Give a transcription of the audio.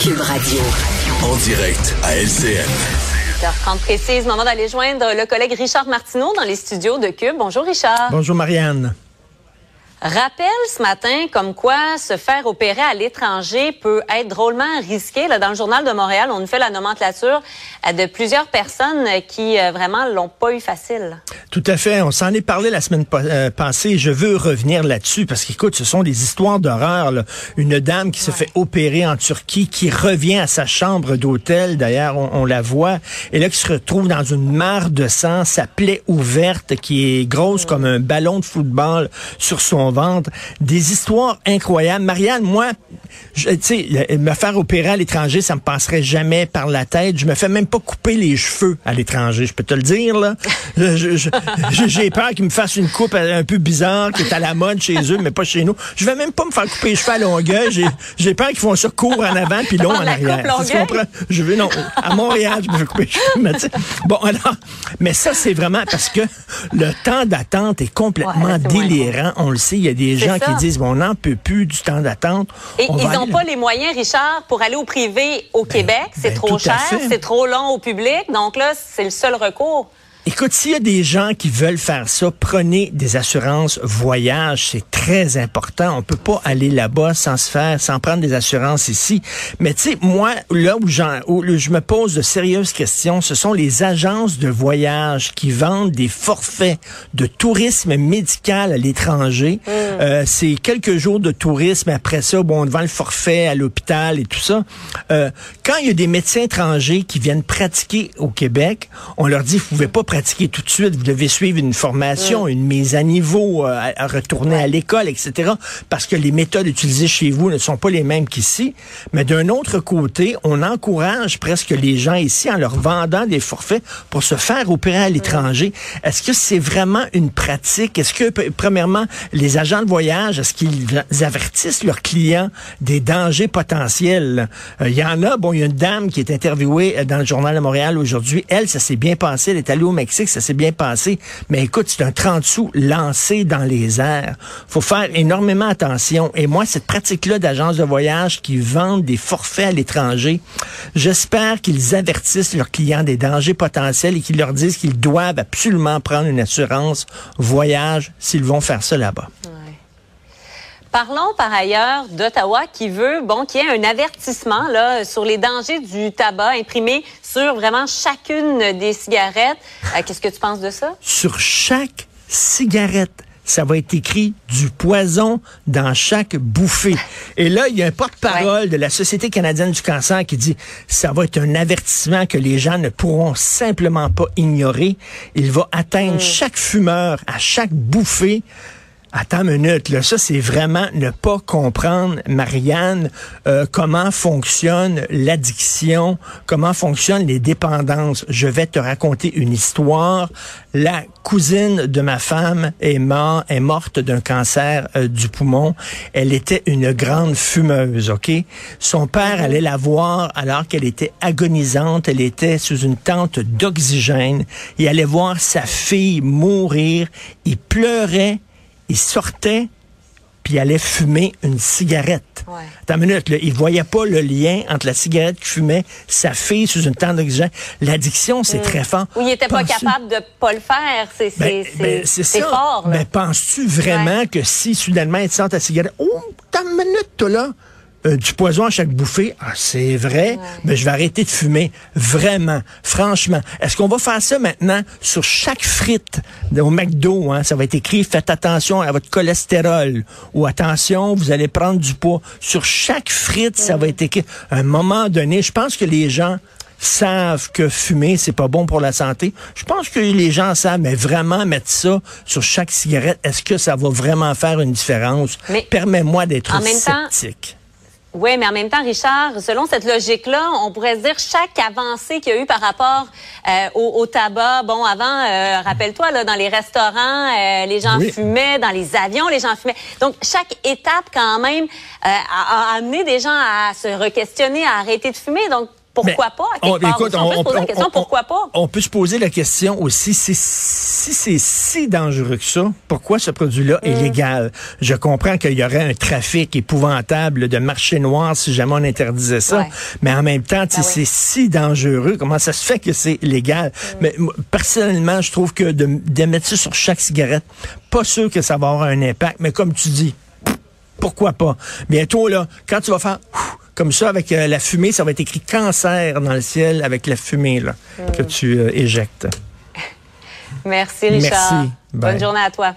Cube Radio. En direct à LCN. 30 précise, moment d'aller joindre le collègue Richard Martineau dans les studios de Cube. Bonjour Richard. Bonjour Marianne. Rappel ce matin comme quoi se faire opérer à l'étranger peut être drôlement risqué. Là, dans le journal de Montréal, on nous fait la nomenclature de plusieurs personnes qui euh, vraiment l'ont pas eu facile. Tout à fait. On s'en est parlé la semaine euh, passée. Je veux revenir là-dessus parce qu'écoute, ce sont des histoires d'horreur. Une dame qui se fait opérer en Turquie, qui revient à sa chambre d'hôtel. D'ailleurs, on, la voit. Et là, qui se retrouve dans une mare de sang, sa plaie ouverte qui est grosse comme un ballon de football sur son vendre des histoires incroyables. Marianne, moi, tu sais, me faire opérer à l'étranger, ça me passerait jamais par la tête. Je me fais même pas couper les cheveux à l'étranger, je peux te le dire, là. J'ai peur qu'ils me fassent une coupe un peu bizarre, qui est à la mode chez eux, mais pas chez nous. Je vais même pas me faire couper les cheveux à longueuil. J'ai peur qu'ils font ça court en avant puis long en arrière. Je veux, non, à Montréal, je me fais couper les cheveux. Bon, alors, mais ça, c'est vraiment parce que le temps d'attente est complètement délirant. On le sait, il y a des gens qui disent, bon, on n'en peut plus du temps d'attente. Et ils n'ont pas les moyens, Richard, pour aller au privé au ben, Québec. C'est ben, trop cher, c'est trop long au public. Donc là, c'est le seul recours. Écoute, s'il y a des gens qui veulent faire ça, prenez des assurances voyage. C'est très important. On peut pas aller là-bas sans se faire, sans prendre des assurances ici. Mais tu sais, moi, là où, où, je me pose de sérieuses questions, ce sont les agences de voyage qui vendent des forfaits de tourisme médical à l'étranger. Mm. Euh, c'est quelques jours de tourisme. Après ça, bon, on vend le forfait à l'hôpital et tout ça. Euh, quand il y a des médecins étrangers qui viennent pratiquer au Québec, on leur dit, vous pouvez pas pratiquer tout de suite. Vous devez suivre une formation, une mise à niveau, euh, à, retourner à l'école, etc. Parce que les méthodes utilisées chez vous ne sont pas les mêmes qu'ici. Mais d'un autre côté, on encourage presque les gens ici en leur vendant des forfaits pour se faire opérer à l'étranger. Est-ce que c'est vraiment une pratique? Est-ce que, premièrement, les agents voyage, est-ce qu'ils avertissent leurs clients des dangers potentiels? Euh, il y en a, bon, il y a une dame qui est interviewée euh, dans le journal de Montréal aujourd'hui. Elle, ça s'est bien passé. Elle est allée au Mexique, ça s'est bien passé. Mais écoute, c'est un 30 sous lancé dans les airs. faut faire énormément attention. Et moi, cette pratique-là d'agences de voyage qui vendent des forfaits à l'étranger, j'espère qu'ils avertissent leurs clients des dangers potentiels et qu'ils leur disent qu'ils doivent absolument prendre une assurance voyage s'ils vont faire ça là-bas. Parlons par ailleurs d'Ottawa qui veut, bon, qu'il y ait un avertissement là sur les dangers du tabac imprimé sur vraiment chacune des cigarettes. Euh, qu'est-ce que tu penses de ça? Sur chaque cigarette ça va être écrit du poison dans chaque bouffée. Et là, il y a un porte-parole de la Société canadienne du cancer qui dit ça va être un avertissement que les gens ne pourront simplement pas ignorer. Il va atteindre mm. chaque fumeur à chaque bouffée. Attends une minute, là, ça c'est vraiment ne pas comprendre, Marianne, euh, comment fonctionne l'addiction, comment fonctionnent les dépendances. Je vais te raconter une histoire. La cousine de ma femme est, mort, est morte d'un cancer euh, du poumon. Elle était une grande fumeuse, ok? Son père allait la voir alors qu'elle était agonisante. Elle était sous une tente d'oxygène. Il allait voir sa fille mourir. Il pleurait il sortait puis il allait fumer une cigarette. Ouais. Attends une minute, là, il voyait pas le lien entre la cigarette qu'il fumait, sa fille sous une tente d'oxygène. L'addiction, c'est mm. très fort. Ou il était pas capable de pas le faire. C'est ben, ben, fort. Mais penses-tu vraiment que si soudainement il sent ta cigarette, oh, t'as une minute, toi, là, euh, du poison à chaque bouffée. Ah, c'est vrai, mais je vais arrêter de fumer. Vraiment, franchement. Est-ce qu'on va faire ça maintenant sur chaque frite au McDo? Hein? Ça va être écrit, faites attention à votre cholestérol. Ou attention, vous allez prendre du poids. Sur chaque frite, ça va être écrit. À un moment donné, je pense que les gens savent que fumer, c'est pas bon pour la santé. Je pense que les gens savent, mais vraiment mettre ça sur chaque cigarette, est-ce que ça va vraiment faire une différence? Permets-moi d'être sceptique. Oui, mais en même temps, Richard, selon cette logique-là, on pourrait se dire chaque avancée qu'il y a eu par rapport euh, au, tabac. Bon, avant, euh, rappelle-toi, là, dans les restaurants, euh, les gens fumaient, dans les avions, les gens fumaient. Donc, chaque étape, quand même, a, a, amené des gens à se re-questionner, à arrêter de fumer. Donc, pourquoi pas? À on, écoute, on, peut se poser la question, pourquoi pas? On peut se poser la question aussi, si, si c'est si dangereux que ça, pourquoi ce produit-là est mm. légal? Je comprends qu'il y aurait un trafic épouvantable de marché noir si jamais on interdisait ça, mais en même temps, si ben c'est si dangereux, comment ça se fait que c'est légal? Mm. Mais personnellement, je trouve que de, de mettre ça sur chaque cigarette, pas sûr que ça va avoir un impact, mais comme tu dis, pourquoi pas? Bientôt, là, quand tu vas faire comme ça avec euh, la fumée, ça va être écrit cancer dans le ciel avec la fumée là, que tu euh, éjectes. Merci, Richard. Merci. Bonne journée à toi.